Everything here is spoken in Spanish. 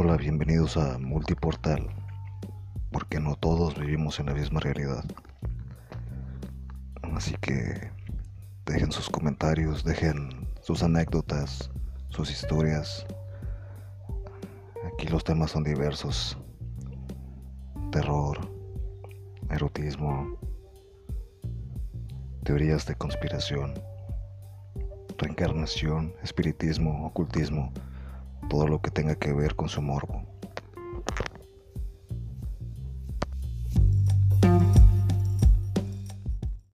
bienvenidos a Multiportal, porque no todos vivimos en la misma realidad. Así que dejen sus comentarios, dejen sus anécdotas, sus historias. Aquí los temas son diversos. Terror, erotismo, teorías de conspiración, reencarnación, espiritismo, ocultismo todo lo que tenga que ver con su morbo.